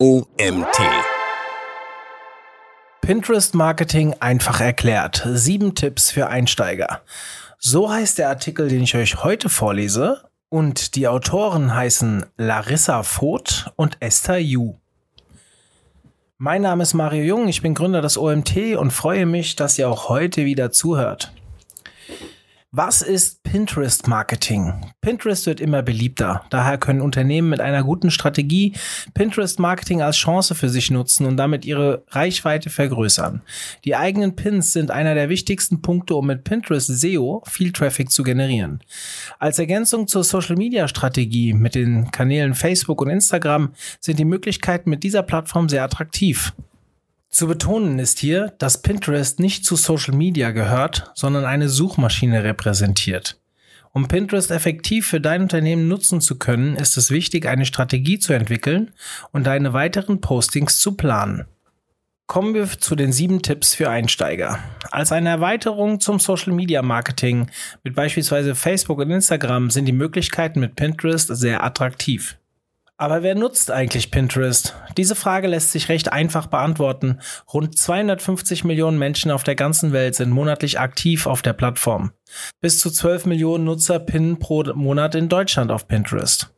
OMT. Pinterest Marketing einfach erklärt. Sieben Tipps für Einsteiger. So heißt der Artikel, den ich euch heute vorlese. Und die Autoren heißen Larissa Voth und Esther Yu. Mein Name ist Mario Jung, ich bin Gründer des OMT und freue mich, dass ihr auch heute wieder zuhört. Was ist Pinterest Marketing? Pinterest wird immer beliebter. Daher können Unternehmen mit einer guten Strategie Pinterest Marketing als Chance für sich nutzen und damit ihre Reichweite vergrößern. Die eigenen Pins sind einer der wichtigsten Punkte, um mit Pinterest SEO viel Traffic zu generieren. Als Ergänzung zur Social Media Strategie mit den Kanälen Facebook und Instagram sind die Möglichkeiten mit dieser Plattform sehr attraktiv. Zu betonen ist hier, dass Pinterest nicht zu Social Media gehört, sondern eine Suchmaschine repräsentiert. Um Pinterest effektiv für dein Unternehmen nutzen zu können, ist es wichtig, eine Strategie zu entwickeln und deine weiteren Postings zu planen. Kommen wir zu den sieben Tipps für Einsteiger. Als eine Erweiterung zum Social Media Marketing mit beispielsweise Facebook und Instagram sind die Möglichkeiten mit Pinterest sehr attraktiv. Aber wer nutzt eigentlich Pinterest? Diese Frage lässt sich recht einfach beantworten. Rund 250 Millionen Menschen auf der ganzen Welt sind monatlich aktiv auf der Plattform. Bis zu 12 Millionen Nutzer pinnen pro Monat in Deutschland auf Pinterest.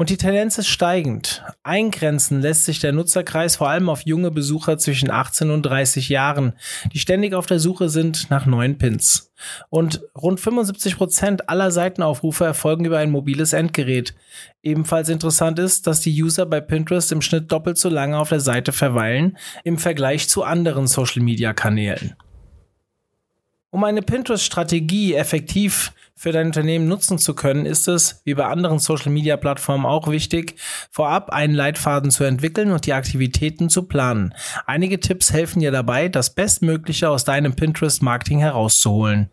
Und die Tendenz ist steigend. Eingrenzen lässt sich der Nutzerkreis vor allem auf junge Besucher zwischen 18 und 30 Jahren, die ständig auf der Suche sind nach neuen Pins. Und rund 75 Prozent aller Seitenaufrufe erfolgen über ein mobiles Endgerät. Ebenfalls interessant ist, dass die User bei Pinterest im Schnitt doppelt so lange auf der Seite verweilen im Vergleich zu anderen Social-Media-Kanälen. Um eine Pinterest-Strategie effektiv für dein Unternehmen nutzen zu können, ist es, wie bei anderen Social-Media-Plattformen auch wichtig, vorab einen Leitfaden zu entwickeln und die Aktivitäten zu planen. Einige Tipps helfen dir dabei, das Bestmögliche aus deinem Pinterest-Marketing herauszuholen.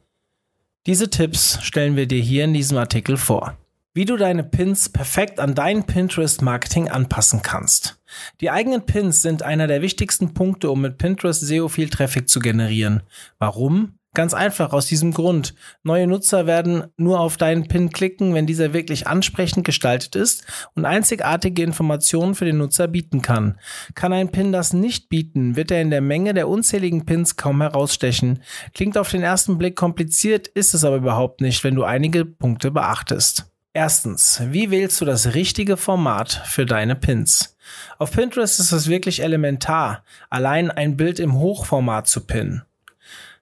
Diese Tipps stellen wir dir hier in diesem Artikel vor. Wie du deine Pins perfekt an dein Pinterest-Marketing anpassen kannst. Die eigenen Pins sind einer der wichtigsten Punkte, um mit Pinterest SEO viel Traffic zu generieren. Warum? Ganz einfach aus diesem Grund. Neue Nutzer werden nur auf deinen Pin klicken, wenn dieser wirklich ansprechend gestaltet ist und einzigartige Informationen für den Nutzer bieten kann. Kann ein Pin das nicht bieten, wird er in der Menge der unzähligen Pins kaum herausstechen. Klingt auf den ersten Blick kompliziert, ist es aber überhaupt nicht, wenn du einige Punkte beachtest. Erstens, wie wählst du das richtige Format für deine Pins? Auf Pinterest ist es wirklich elementar, allein ein Bild im Hochformat zu pinnen.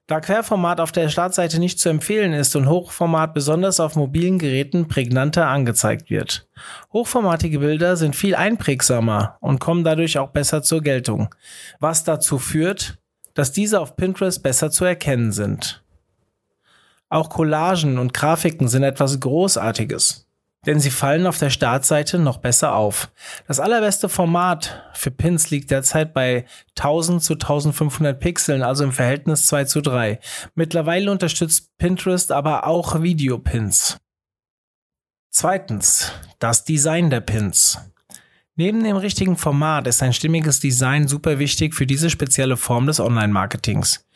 Da Querformat auf der Startseite nicht zu empfehlen ist und Hochformat besonders auf mobilen Geräten prägnanter angezeigt wird. Hochformatige Bilder sind viel einprägsamer und kommen dadurch auch besser zur Geltung, was dazu führt, dass diese auf Pinterest besser zu erkennen sind. Auch Collagen und Grafiken sind etwas Großartiges denn sie fallen auf der Startseite noch besser auf. Das allerbeste Format für Pins liegt derzeit bei 1000 zu 1500 Pixeln, also im Verhältnis 2 zu 3. Mittlerweile unterstützt Pinterest aber auch Videopins. Zweitens, das Design der Pins. Neben dem richtigen Format ist ein stimmiges Design super wichtig für diese spezielle Form des Online-Marketings.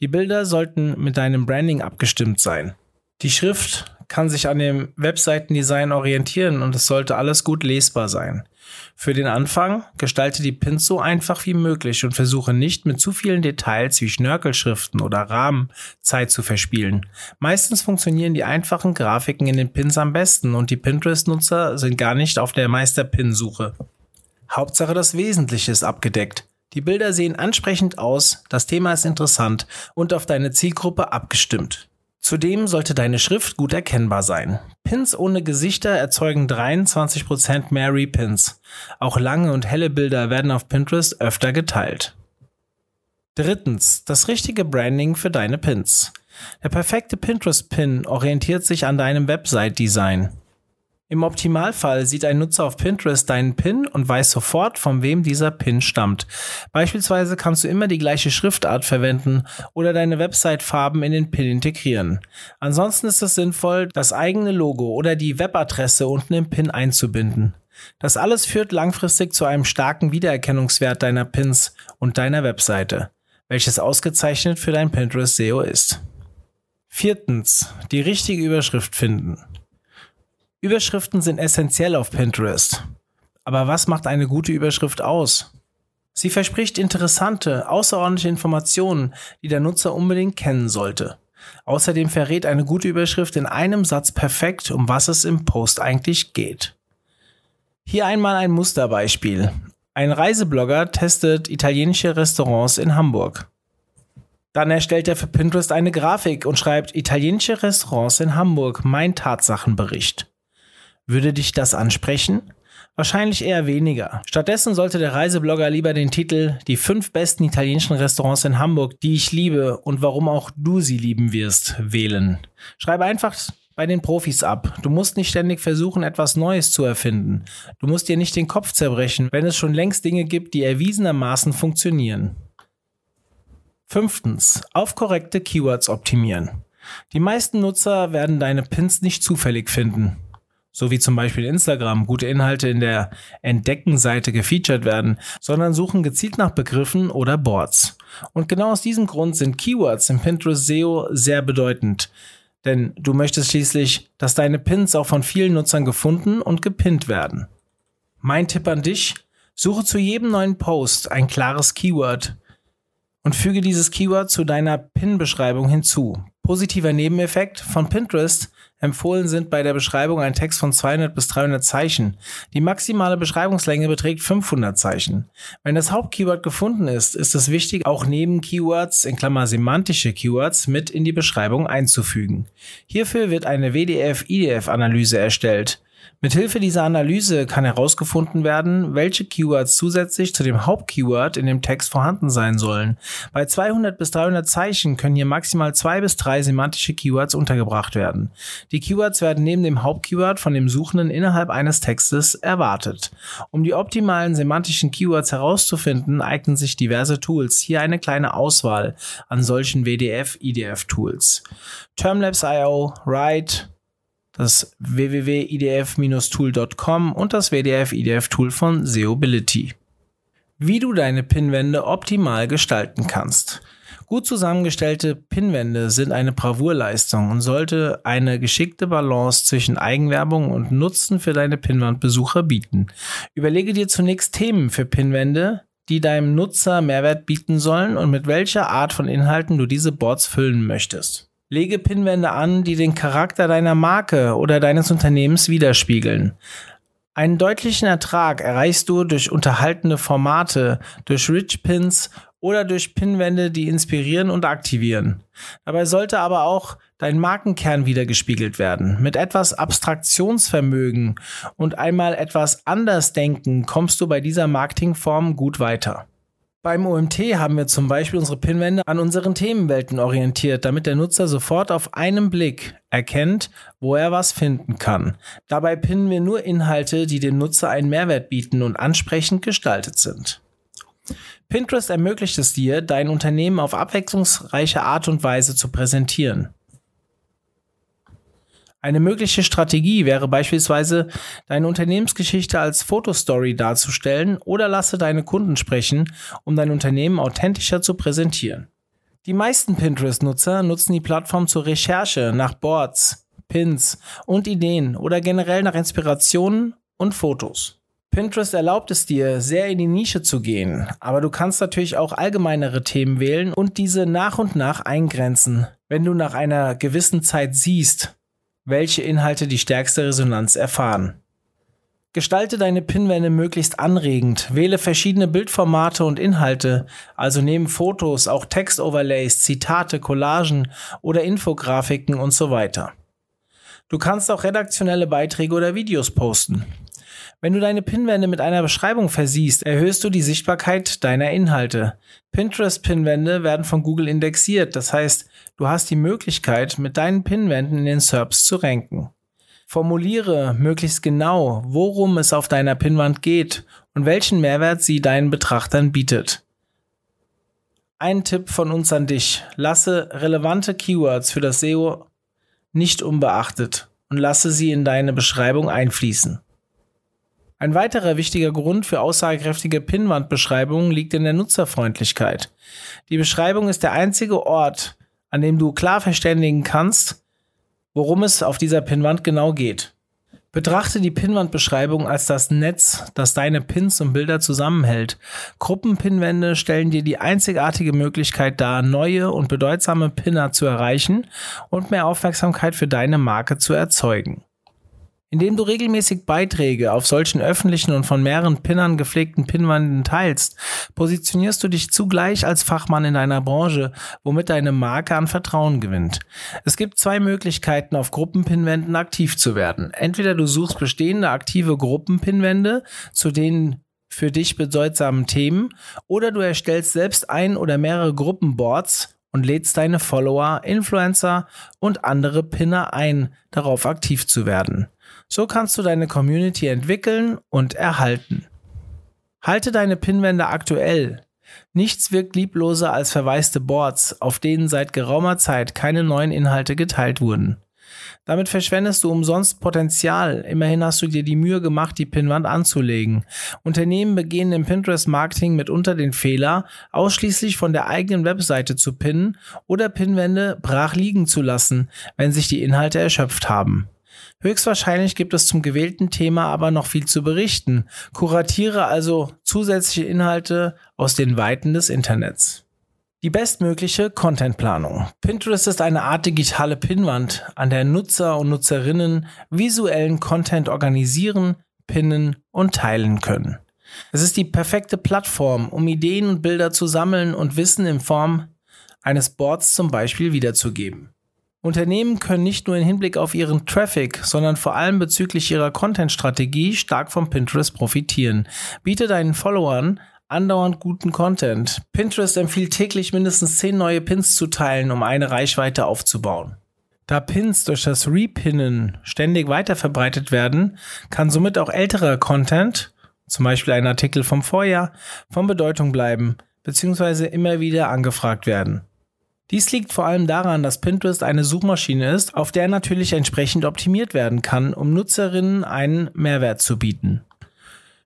Die Bilder sollten mit deinem Branding abgestimmt sein. Die Schrift kann sich an dem Webseitendesign orientieren und es sollte alles gut lesbar sein. Für den Anfang gestalte die Pins so einfach wie möglich und versuche nicht mit zu vielen Details wie Schnörkelschriften oder Rahmen Zeit zu verspielen. Meistens funktionieren die einfachen Grafiken in den Pins am besten und die Pinterest-Nutzer sind gar nicht auf der Meister-Pin-Suche. Hauptsache das Wesentliche ist abgedeckt. Die Bilder sehen ansprechend aus, das Thema ist interessant und auf deine Zielgruppe abgestimmt. Zudem sollte deine Schrift gut erkennbar sein. Pins ohne Gesichter erzeugen 23% mehr Repins. Auch lange und helle Bilder werden auf Pinterest öfter geteilt. Drittens, das richtige Branding für deine Pins. Der perfekte Pinterest-Pin orientiert sich an deinem Website-Design. Im Optimalfall sieht ein Nutzer auf Pinterest deinen Pin und weiß sofort, von wem dieser Pin stammt. Beispielsweise kannst du immer die gleiche Schriftart verwenden oder deine Website-Farben in den Pin integrieren. Ansonsten ist es sinnvoll, das eigene Logo oder die Webadresse unten im Pin einzubinden. Das alles führt langfristig zu einem starken Wiedererkennungswert deiner Pins und deiner Webseite, welches ausgezeichnet für dein Pinterest SEO ist. Viertens, die richtige Überschrift finden. Überschriften sind essentiell auf Pinterest. Aber was macht eine gute Überschrift aus? Sie verspricht interessante, außerordentliche Informationen, die der Nutzer unbedingt kennen sollte. Außerdem verrät eine gute Überschrift in einem Satz perfekt, um was es im Post eigentlich geht. Hier einmal ein Musterbeispiel. Ein Reiseblogger testet italienische Restaurants in Hamburg. Dann erstellt er für Pinterest eine Grafik und schreibt italienische Restaurants in Hamburg, mein Tatsachenbericht. Würde dich das ansprechen? Wahrscheinlich eher weniger. Stattdessen sollte der Reiseblogger lieber den Titel Die fünf besten italienischen Restaurants in Hamburg, die ich liebe und warum auch du sie lieben wirst, wählen. Schreibe einfach bei den Profis ab. Du musst nicht ständig versuchen, etwas Neues zu erfinden. Du musst dir nicht den Kopf zerbrechen, wenn es schon längst Dinge gibt, die erwiesenermaßen funktionieren. Fünftens. Auf korrekte Keywords optimieren. Die meisten Nutzer werden deine Pins nicht zufällig finden so wie zum Beispiel Instagram, gute Inhalte in der Entdecken-Seite gefeatured werden, sondern suchen gezielt nach Begriffen oder Boards. Und genau aus diesem Grund sind Keywords im Pinterest SEO sehr bedeutend. Denn du möchtest schließlich, dass deine Pins auch von vielen Nutzern gefunden und gepinnt werden. Mein Tipp an dich, suche zu jedem neuen Post ein klares Keyword und füge dieses Keyword zu deiner Pin-Beschreibung hinzu. Positiver Nebeneffekt von Pinterest Empfohlen sind bei der Beschreibung ein Text von 200 bis 300 Zeichen. Die maximale Beschreibungslänge beträgt 500 Zeichen. Wenn das Hauptkeyword gefunden ist, ist es wichtig, auch neben Keywords, in Klammer semantische Keywords, mit in die Beschreibung einzufügen. Hierfür wird eine WDF-IDF-Analyse erstellt. Mithilfe dieser Analyse kann herausgefunden werden, welche Keywords zusätzlich zu dem Hauptkeyword in dem Text vorhanden sein sollen. Bei 200 bis 300 Zeichen können hier maximal zwei bis drei semantische Keywords untergebracht werden. Die Keywords werden neben dem Hauptkeyword von dem Suchenden innerhalb eines Textes erwartet. Um die optimalen semantischen Keywords herauszufinden, eignen sich diverse Tools. Hier eine kleine Auswahl an solchen WDF-IDF-Tools. Termlabs.io, Write, das www.idf-tool.com und das WDF-IDF-Tool von Seobility. Wie du deine Pinwände optimal gestalten kannst. Gut zusammengestellte Pinwände sind eine Bravourleistung und sollte eine geschickte Balance zwischen Eigenwerbung und Nutzen für deine Pinwandbesucher bieten. Überlege dir zunächst Themen für Pinwände, die deinem Nutzer Mehrwert bieten sollen und mit welcher Art von Inhalten du diese Boards füllen möchtest. Lege Pinwände an, die den Charakter deiner Marke oder deines Unternehmens widerspiegeln. Einen deutlichen Ertrag erreichst du durch unterhaltende Formate, durch Rich Pins oder durch Pinwände, die inspirieren und aktivieren. Dabei sollte aber auch dein Markenkern wiedergespiegelt werden. Mit etwas Abstraktionsvermögen und einmal etwas anders denken kommst du bei dieser Marketingform gut weiter. Beim OMT haben wir zum Beispiel unsere Pinwände an unseren Themenwelten orientiert, damit der Nutzer sofort auf einen Blick erkennt, wo er was finden kann. Dabei pinnen wir nur Inhalte, die dem Nutzer einen Mehrwert bieten und ansprechend gestaltet sind. Pinterest ermöglicht es dir, dein Unternehmen auf abwechslungsreiche Art und Weise zu präsentieren. Eine mögliche Strategie wäre beispielsweise, deine Unternehmensgeschichte als Fotostory darzustellen oder lasse deine Kunden sprechen, um dein Unternehmen authentischer zu präsentieren. Die meisten Pinterest-Nutzer nutzen die Plattform zur Recherche nach Boards, Pins und Ideen oder generell nach Inspirationen und Fotos. Pinterest erlaubt es dir, sehr in die Nische zu gehen, aber du kannst natürlich auch allgemeinere Themen wählen und diese nach und nach eingrenzen. Wenn du nach einer gewissen Zeit siehst, welche Inhalte die stärkste Resonanz erfahren. Gestalte deine Pinwände möglichst anregend, wähle verschiedene Bildformate und Inhalte, also neben Fotos auch Textoverlays, Zitate, Collagen oder Infografiken und so weiter. Du kannst auch redaktionelle Beiträge oder Videos posten. Wenn du deine Pinwände mit einer Beschreibung versiehst, erhöhst du die Sichtbarkeit deiner Inhalte. Pinterest-Pinwände werden von Google indexiert, das heißt, du hast die Möglichkeit, mit deinen Pinwänden in den SERPs zu ranken. Formuliere möglichst genau, worum es auf deiner Pinwand geht und welchen Mehrwert sie deinen Betrachtern bietet. Ein Tipp von uns an dich. Lasse relevante Keywords für das SEO nicht unbeachtet und lasse sie in deine Beschreibung einfließen. Ein weiterer wichtiger Grund für aussagekräftige Pinnwandbeschreibungen liegt in der Nutzerfreundlichkeit. Die Beschreibung ist der einzige Ort, an dem du klar verständigen kannst, worum es auf dieser Pinnwand genau geht. Betrachte die Pinwandbeschreibung als das Netz, das deine Pins und Bilder zusammenhält. Gruppenpinwände stellen dir die einzigartige Möglichkeit dar, neue und bedeutsame Pinner zu erreichen und mehr Aufmerksamkeit für deine Marke zu erzeugen. Indem du regelmäßig Beiträge auf solchen öffentlichen und von mehreren Pinnern gepflegten Pinnwanden teilst, positionierst du dich zugleich als Fachmann in deiner Branche, womit deine Marke an Vertrauen gewinnt. Es gibt zwei Möglichkeiten, auf Gruppenpinwänden aktiv zu werden. Entweder du suchst bestehende aktive Gruppenpinwände, zu denen für dich bedeutsamen Themen, oder du erstellst selbst ein oder mehrere Gruppenboards und lädst deine Follower, Influencer und andere Pinner ein, darauf aktiv zu werden. So kannst du deine Community entwickeln und erhalten. Halte deine Pinwände aktuell. Nichts wirkt liebloser als verwaiste Boards, auf denen seit geraumer Zeit keine neuen Inhalte geteilt wurden. Damit verschwendest du umsonst Potenzial. Immerhin hast du dir die Mühe gemacht, die Pinwand anzulegen. Unternehmen begehen im Pinterest-Marketing mitunter den Fehler, ausschließlich von der eigenen Webseite zu pinnen oder Pinwände brach liegen zu lassen, wenn sich die Inhalte erschöpft haben. Höchstwahrscheinlich gibt es zum gewählten Thema aber noch viel zu berichten. Kuratiere also zusätzliche Inhalte aus den Weiten des Internets. Die bestmögliche Contentplanung. Pinterest ist eine Art digitale Pinnwand, an der Nutzer und Nutzerinnen visuellen Content organisieren, pinnen und teilen können. Es ist die perfekte Plattform, um Ideen und Bilder zu sammeln und Wissen in Form eines Boards zum Beispiel wiederzugeben. Unternehmen können nicht nur im Hinblick auf ihren Traffic, sondern vor allem bezüglich ihrer Content-Strategie stark vom Pinterest profitieren. Biete deinen Followern andauernd guten Content. Pinterest empfiehlt täglich mindestens 10 neue Pins zu teilen, um eine Reichweite aufzubauen. Da Pins durch das Repinnen ständig weiterverbreitet werden, kann somit auch älterer Content, zum Beispiel ein Artikel vom Vorjahr, von Bedeutung bleiben bzw. immer wieder angefragt werden. Dies liegt vor allem daran, dass Pinterest eine Suchmaschine ist, auf der natürlich entsprechend optimiert werden kann, um Nutzerinnen einen Mehrwert zu bieten.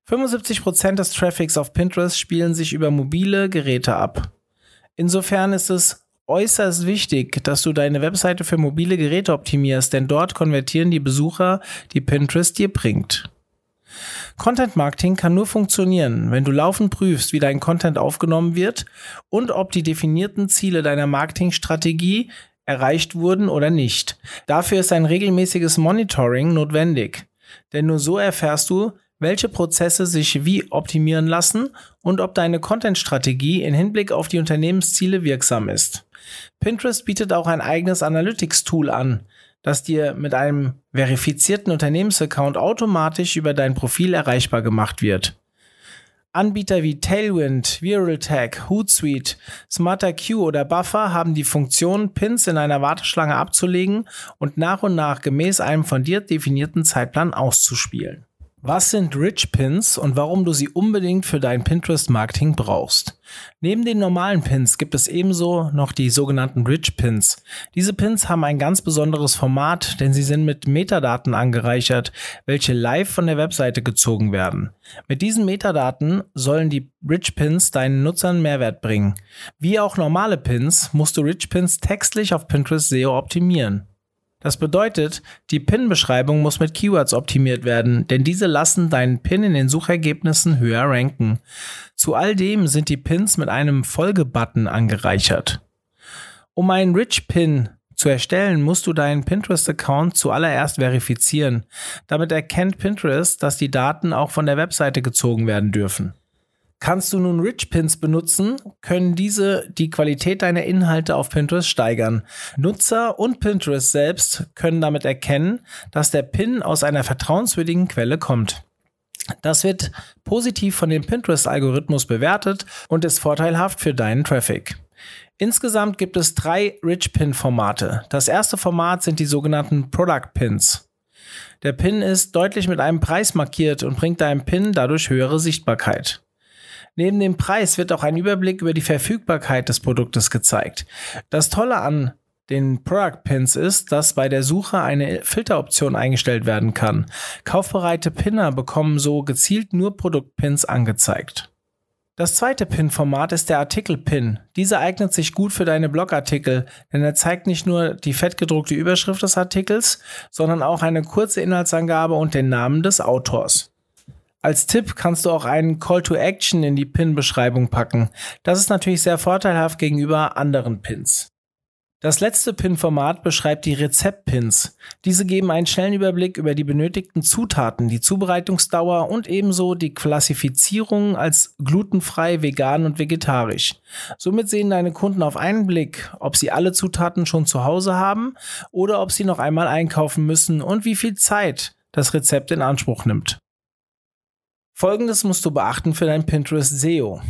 75% des Traffics auf Pinterest spielen sich über mobile Geräte ab. Insofern ist es äußerst wichtig, dass du deine Webseite für mobile Geräte optimierst, denn dort konvertieren die Besucher, die Pinterest dir bringt. Content Marketing kann nur funktionieren, wenn du laufend prüfst, wie dein Content aufgenommen wird und ob die definierten Ziele deiner Marketingstrategie erreicht wurden oder nicht. Dafür ist ein regelmäßiges Monitoring notwendig, denn nur so erfährst du, welche Prozesse sich wie optimieren lassen und ob deine Content-Strategie in Hinblick auf die Unternehmensziele wirksam ist. Pinterest bietet auch ein eigenes Analytics-Tool an, das dir mit einem verifizierten Unternehmensaccount automatisch über dein Profil erreichbar gemacht wird. Anbieter wie Tailwind, ViralTag, Hootsuite, SmarterQ oder Buffer haben die Funktion, Pins in einer Warteschlange abzulegen und nach und nach gemäß einem von dir definierten Zeitplan auszuspielen. Was sind Rich Pins und warum du sie unbedingt für dein Pinterest-Marketing brauchst? Neben den normalen Pins gibt es ebenso noch die sogenannten Rich Pins. Diese Pins haben ein ganz besonderes Format, denn sie sind mit Metadaten angereichert, welche live von der Webseite gezogen werden. Mit diesen Metadaten sollen die Rich Pins deinen Nutzern Mehrwert bringen. Wie auch normale Pins musst du Rich Pins textlich auf Pinterest SEO optimieren. Das bedeutet, die Pin-Beschreibung muss mit Keywords optimiert werden, denn diese lassen deinen Pin in den Suchergebnissen höher ranken. Zu all dem sind die Pins mit einem Folgebutton angereichert. Um einen Rich Pin zu erstellen, musst du deinen Pinterest-Account zuallererst verifizieren. Damit erkennt Pinterest, dass die Daten auch von der Webseite gezogen werden dürfen. Kannst du nun Rich Pins benutzen, können diese die Qualität deiner Inhalte auf Pinterest steigern. Nutzer und Pinterest selbst können damit erkennen, dass der Pin aus einer vertrauenswürdigen Quelle kommt. Das wird positiv von dem Pinterest-Algorithmus bewertet und ist vorteilhaft für deinen Traffic. Insgesamt gibt es drei Rich Pin-Formate. Das erste Format sind die sogenannten Product Pins. Der Pin ist deutlich mit einem Preis markiert und bringt deinem Pin dadurch höhere Sichtbarkeit. Neben dem Preis wird auch ein Überblick über die Verfügbarkeit des Produktes gezeigt. Das Tolle an den Product Pins ist, dass bei der Suche eine Filteroption eingestellt werden kann. Kaufbereite Pinner bekommen so gezielt nur Produktpins angezeigt. Das zweite Pin-Format ist der Artikel-Pin. Dieser eignet sich gut für deine Blogartikel, denn er zeigt nicht nur die fettgedruckte Überschrift des Artikels, sondern auch eine kurze Inhaltsangabe und den Namen des Autors. Als Tipp kannst du auch einen Call to Action in die Pin-Beschreibung packen. Das ist natürlich sehr vorteilhaft gegenüber anderen Pins. Das letzte Pin-Format beschreibt die Rezept-Pins. Diese geben einen schnellen Überblick über die benötigten Zutaten, die Zubereitungsdauer und ebenso die Klassifizierung als glutenfrei, vegan und vegetarisch. Somit sehen deine Kunden auf einen Blick, ob sie alle Zutaten schon zu Hause haben oder ob sie noch einmal einkaufen müssen und wie viel Zeit das Rezept in Anspruch nimmt. Folgendes musst du beachten für dein Pinterest SEO.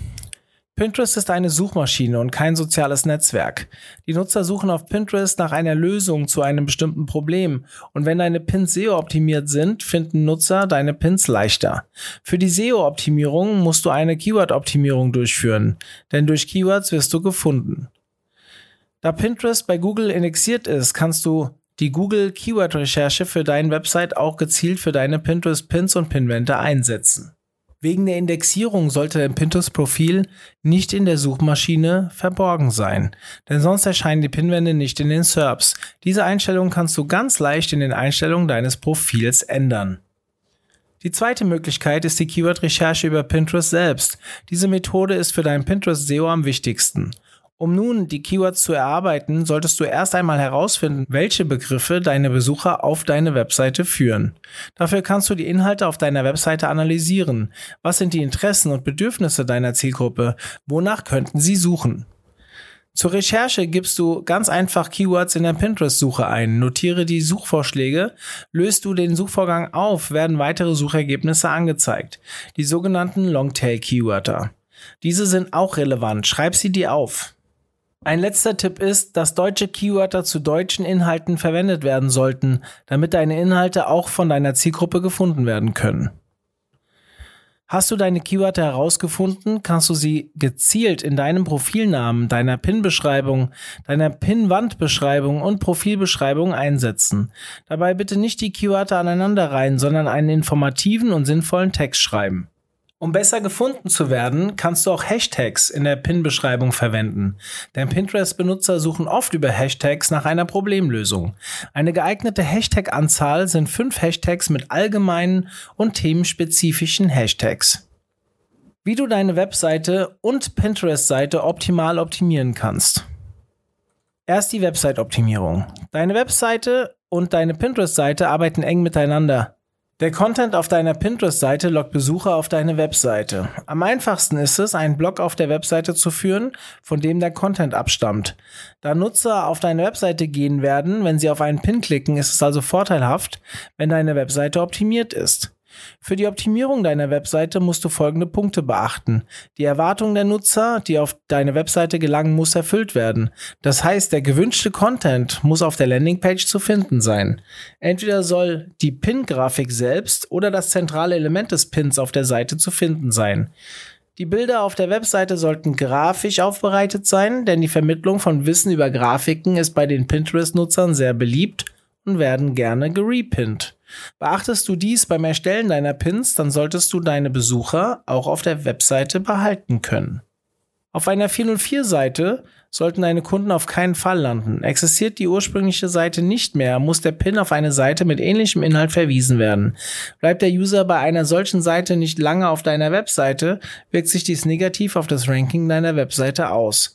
Pinterest ist eine Suchmaschine und kein soziales Netzwerk. Die Nutzer suchen auf Pinterest nach einer Lösung zu einem bestimmten Problem und wenn deine Pins SEO optimiert sind, finden Nutzer deine Pins leichter. Für die SEO-Optimierung musst du eine Keyword-Optimierung durchführen, denn durch Keywords wirst du gefunden. Da Pinterest bei Google indexiert ist, kannst du die Google Keyword Recherche für deine Website auch gezielt für deine Pinterest Pins und Pinwände einsetzen. Wegen der Indexierung sollte dein Pinterest-Profil nicht in der Suchmaschine verborgen sein, denn sonst erscheinen die Pinwände nicht in den SERPs. Diese Einstellung kannst du ganz leicht in den Einstellungen deines Profils ändern. Die zweite Möglichkeit ist die Keyword-Recherche über Pinterest selbst. Diese Methode ist für dein Pinterest-SEO am wichtigsten. Um nun die Keywords zu erarbeiten, solltest du erst einmal herausfinden, welche Begriffe deine Besucher auf deine Webseite führen. Dafür kannst du die Inhalte auf deiner Webseite analysieren. Was sind die Interessen und Bedürfnisse deiner Zielgruppe? Wonach könnten sie suchen? Zur Recherche gibst du ganz einfach Keywords in der Pinterest-Suche ein, notiere die Suchvorschläge, löst du den Suchvorgang auf, werden weitere Suchergebnisse angezeigt, die sogenannten Longtail-Keywörter. Diese sind auch relevant, schreib sie dir auf. Ein letzter Tipp ist, dass deutsche Keywörter zu deutschen Inhalten verwendet werden sollten, damit deine Inhalte auch von deiner Zielgruppe gefunden werden können. Hast du deine Keywörter herausgefunden, kannst du sie gezielt in deinem Profilnamen, deiner PIN-Beschreibung, deiner PIN-Wandbeschreibung und Profilbeschreibung einsetzen. Dabei bitte nicht die Keywörter aneinander reihen, sondern einen informativen und sinnvollen Text schreiben. Um besser gefunden zu werden, kannst du auch Hashtags in der Pin-Beschreibung verwenden. Denn Pinterest-Benutzer suchen oft über Hashtags nach einer Problemlösung. Eine geeignete Hashtag-Anzahl sind fünf Hashtags mit allgemeinen und themenspezifischen Hashtags. Wie du deine Webseite und Pinterest-Seite optimal optimieren kannst. Erst die Website-Optimierung. Deine Webseite und deine Pinterest-Seite arbeiten eng miteinander. Der Content auf deiner Pinterest-Seite lockt Besucher auf deine Webseite. Am einfachsten ist es, einen Blog auf der Webseite zu führen, von dem der Content abstammt. Da Nutzer auf deine Webseite gehen werden, wenn sie auf einen Pin klicken, ist es also vorteilhaft, wenn deine Webseite optimiert ist. Für die Optimierung deiner Webseite musst du folgende Punkte beachten. Die Erwartung der Nutzer, die auf deine Webseite gelangen, muss erfüllt werden. Das heißt, der gewünschte Content muss auf der Landingpage zu finden sein. Entweder soll die Pin-Grafik selbst oder das zentrale Element des Pins auf der Seite zu finden sein. Die Bilder auf der Webseite sollten grafisch aufbereitet sein, denn die Vermittlung von Wissen über Grafiken ist bei den Pinterest-Nutzern sehr beliebt und werden gerne gerepinnt. Beachtest du dies beim Erstellen deiner Pins, dann solltest du deine Besucher auch auf der Webseite behalten können. Auf einer 404-Seite sollten deine Kunden auf keinen Fall landen. Existiert die ursprüngliche Seite nicht mehr, muss der Pin auf eine Seite mit ähnlichem Inhalt verwiesen werden. Bleibt der User bei einer solchen Seite nicht lange auf deiner Webseite, wirkt sich dies negativ auf das Ranking deiner Webseite aus.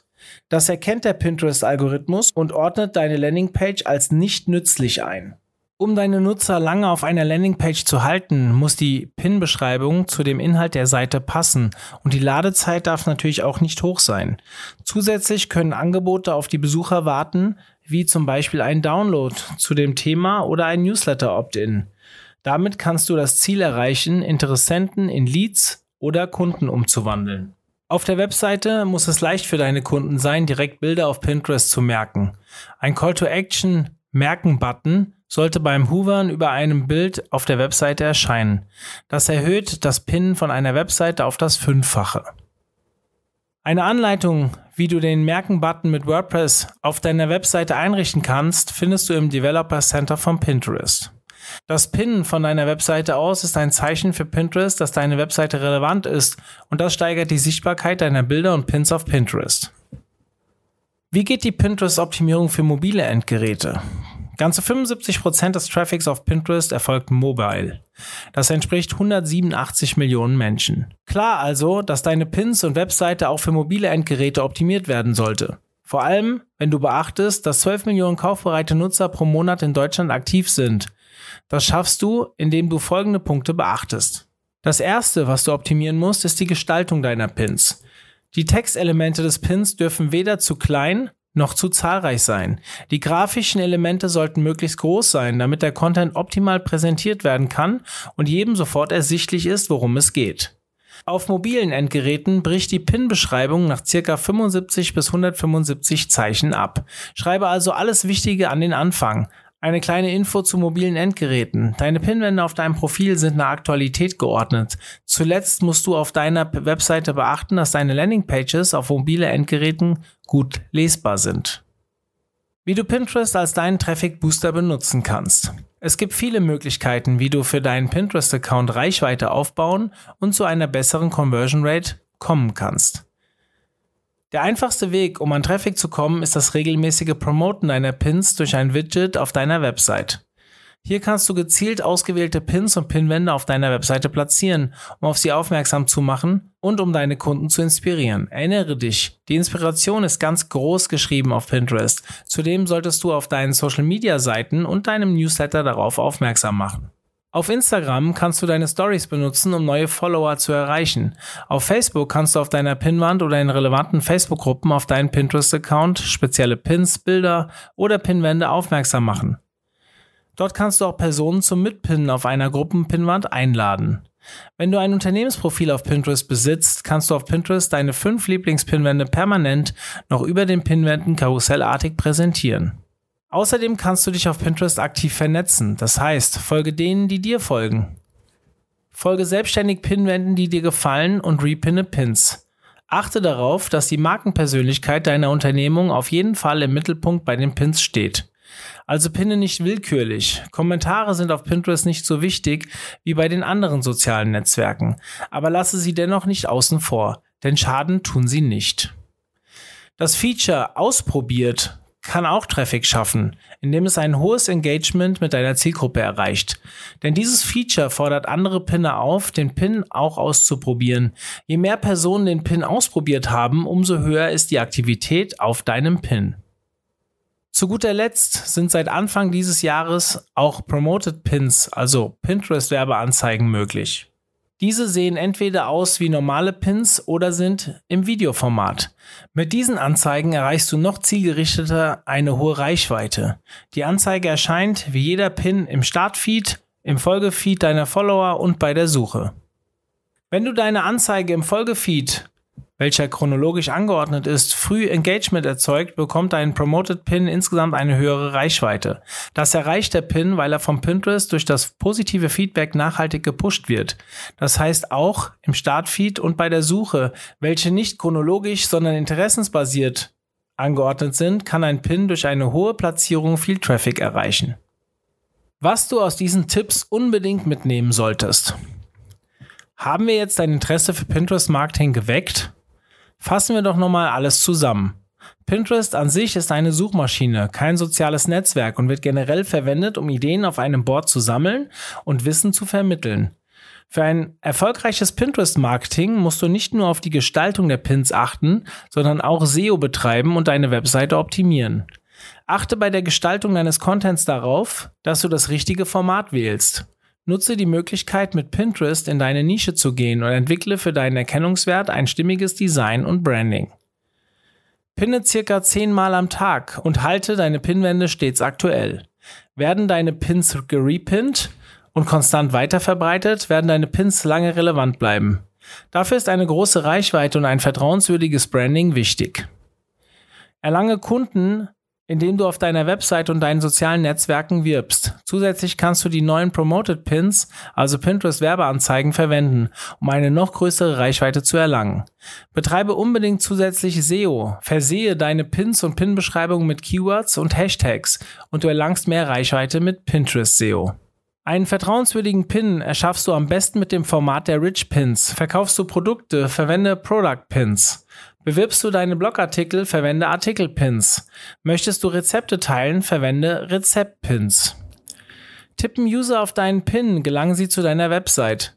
Das erkennt der Pinterest-Algorithmus und ordnet deine Landingpage als nicht nützlich ein. Um deine Nutzer lange auf einer Landingpage zu halten, muss die Pin-Beschreibung zu dem Inhalt der Seite passen und die Ladezeit darf natürlich auch nicht hoch sein. Zusätzlich können Angebote auf die Besucher warten, wie zum Beispiel ein Download zu dem Thema oder ein Newsletter-Opt-in. Damit kannst du das Ziel erreichen, Interessenten in Leads oder Kunden umzuwandeln. Auf der Webseite muss es leicht für deine Kunden sein, direkt Bilder auf Pinterest zu merken. Ein Call to Action Merken-Button sollte beim Hoovern über einem Bild auf der Webseite erscheinen. Das erhöht das Pin von einer Webseite auf das Fünffache. Eine Anleitung, wie du den Merken-Button mit WordPress auf deiner Webseite einrichten kannst, findest du im Developer Center von Pinterest. Das Pinnen von deiner Webseite aus ist ein Zeichen für Pinterest, dass deine Webseite relevant ist und das steigert die Sichtbarkeit deiner Bilder und Pins auf Pinterest. Wie geht die Pinterest-Optimierung für mobile Endgeräte? Ganze 75% des Traffics auf Pinterest erfolgt mobile. Das entspricht 187 Millionen Menschen. Klar also, dass deine Pins und Webseite auch für mobile Endgeräte optimiert werden sollte. Vor allem, wenn du beachtest, dass 12 Millionen kaufbereite Nutzer pro Monat in Deutschland aktiv sind. Das schaffst du, indem du folgende Punkte beachtest. Das erste, was du optimieren musst, ist die Gestaltung deiner Pins. Die Textelemente des Pins dürfen weder zu klein noch zu zahlreich sein. Die grafischen Elemente sollten möglichst groß sein, damit der Content optimal präsentiert werden kann und jedem sofort ersichtlich ist, worum es geht. Auf mobilen Endgeräten bricht die PIN-Beschreibung nach ca. 75 bis 175 Zeichen ab. Schreibe also alles Wichtige an den Anfang. Eine kleine Info zu mobilen Endgeräten. Deine Pinwände auf deinem Profil sind nach Aktualität geordnet. Zuletzt musst du auf deiner Webseite beachten, dass deine Landingpages auf mobile Endgeräten gut lesbar sind. Wie du Pinterest als deinen Traffic Booster benutzen kannst. Es gibt viele Möglichkeiten, wie du für deinen Pinterest-Account Reichweite aufbauen und zu einer besseren Conversion Rate kommen kannst. Der einfachste Weg, um an Traffic zu kommen, ist das regelmäßige Promoten deiner Pins durch ein Widget auf deiner Website. Hier kannst du gezielt ausgewählte Pins und Pinwände auf deiner Webseite platzieren, um auf sie aufmerksam zu machen und um deine Kunden zu inspirieren. Erinnere dich, die Inspiration ist ganz groß geschrieben auf Pinterest. Zudem solltest du auf deinen Social Media Seiten und deinem Newsletter darauf aufmerksam machen. Auf Instagram kannst du deine Stories benutzen, um neue Follower zu erreichen. Auf Facebook kannst du auf deiner Pinwand oder in relevanten Facebook-Gruppen auf deinen Pinterest-Account spezielle Pins, Bilder oder Pinwände aufmerksam machen. Dort kannst du auch Personen zum Mitpinnen auf einer Gruppenpinwand einladen. Wenn du ein Unternehmensprofil auf Pinterest besitzt, kannst du auf Pinterest deine fünf Lieblingspinwände permanent noch über den Pinwänden karussellartig präsentieren. Außerdem kannst du dich auf Pinterest aktiv vernetzen. Das heißt, folge denen, die dir folgen. Folge selbstständig Pinwänden, die dir gefallen und repinne Pins. Achte darauf, dass die Markenpersönlichkeit deiner Unternehmung auf jeden Fall im Mittelpunkt bei den Pins steht. Also pinne nicht willkürlich. Kommentare sind auf Pinterest nicht so wichtig wie bei den anderen sozialen Netzwerken, aber lasse sie dennoch nicht außen vor, denn Schaden tun sie nicht. Das Feature ausprobiert kann auch Traffic schaffen, indem es ein hohes Engagement mit deiner Zielgruppe erreicht. Denn dieses Feature fordert andere Pinner auf, den Pin auch auszuprobieren. Je mehr Personen den Pin ausprobiert haben, umso höher ist die Aktivität auf deinem Pin. Zu guter Letzt sind seit Anfang dieses Jahres auch Promoted Pins, also Pinterest-Werbeanzeigen möglich. Diese sehen entweder aus wie normale Pins oder sind im Videoformat. Mit diesen Anzeigen erreichst du noch zielgerichteter eine hohe Reichweite. Die Anzeige erscheint wie jeder Pin im Startfeed, im Folgefeed deiner Follower und bei der Suche. Wenn du deine Anzeige im Folgefeed welcher chronologisch angeordnet ist, früh Engagement erzeugt, bekommt ein Promoted Pin insgesamt eine höhere Reichweite. Das erreicht der Pin, weil er vom Pinterest durch das positive Feedback nachhaltig gepusht wird. Das heißt auch im Startfeed und bei der Suche, welche nicht chronologisch, sondern interessensbasiert angeordnet sind, kann ein Pin durch eine hohe Platzierung viel Traffic erreichen. Was du aus diesen Tipps unbedingt mitnehmen solltest. Haben wir jetzt dein Interesse für Pinterest Marketing geweckt? Fassen wir doch nochmal alles zusammen. Pinterest an sich ist eine Suchmaschine, kein soziales Netzwerk und wird generell verwendet, um Ideen auf einem Board zu sammeln und Wissen zu vermitteln. Für ein erfolgreiches Pinterest-Marketing musst du nicht nur auf die Gestaltung der Pins achten, sondern auch SEO betreiben und deine Webseite optimieren. Achte bei der Gestaltung deines Contents darauf, dass du das richtige Format wählst. Nutze die Möglichkeit, mit Pinterest in deine Nische zu gehen und entwickle für deinen Erkennungswert ein stimmiges Design und Branding. Pinne circa zehnmal am Tag und halte deine Pinwände stets aktuell. Werden deine Pins gerepinnt und konstant weiterverbreitet, werden deine Pins lange relevant bleiben. Dafür ist eine große Reichweite und ein vertrauenswürdiges Branding wichtig. Erlange Kunden indem du auf deiner Website und deinen sozialen Netzwerken wirbst. Zusätzlich kannst du die neuen Promoted Pins, also Pinterest Werbeanzeigen, verwenden, um eine noch größere Reichweite zu erlangen. Betreibe unbedingt zusätzlich SEO, versehe deine Pins und Pin-Beschreibungen mit Keywords und Hashtags und du erlangst mehr Reichweite mit Pinterest SEO. Einen vertrauenswürdigen Pin erschaffst du am besten mit dem Format der Rich Pins. Verkaufst du Produkte, verwende Product Pins. Bewirbst du deine Blogartikel, verwende Artikel-Pins. Möchtest du Rezepte teilen, verwende Rezept-Pins. Tippen User auf deinen Pin, gelangen sie zu deiner Website.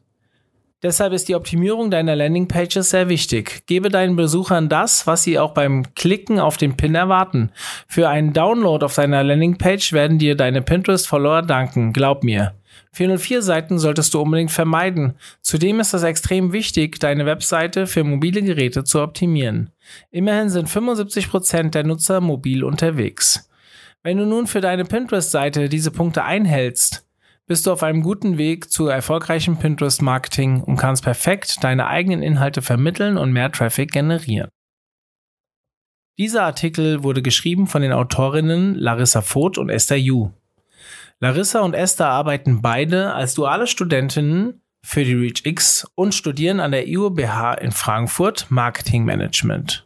Deshalb ist die Optimierung deiner Landingpages sehr wichtig. Gebe deinen Besuchern das, was sie auch beim Klicken auf den Pin erwarten. Für einen Download auf deiner Landingpage werden dir deine Pinterest-Follower danken, glaub mir. 404 Seiten solltest du unbedingt vermeiden. Zudem ist es extrem wichtig, deine Webseite für mobile Geräte zu optimieren. Immerhin sind 75% der Nutzer mobil unterwegs. Wenn du nun für deine Pinterest-Seite diese Punkte einhältst, bist du auf einem guten Weg zu erfolgreichem Pinterest-Marketing und kannst perfekt deine eigenen Inhalte vermitteln und mehr Traffic generieren. Dieser Artikel wurde geschrieben von den Autorinnen Larissa Voth und Esther Yu. Larissa und Esther arbeiten beide als duale Studentinnen für die ReachX und studieren an der IUBH in Frankfurt Marketing Management.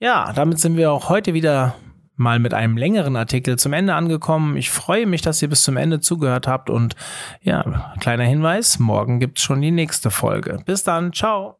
Ja, damit sind wir auch heute wieder mal mit einem längeren Artikel zum Ende angekommen. Ich freue mich, dass ihr bis zum Ende zugehört habt und ja, kleiner Hinweis, morgen gibt's schon die nächste Folge. Bis dann, ciao.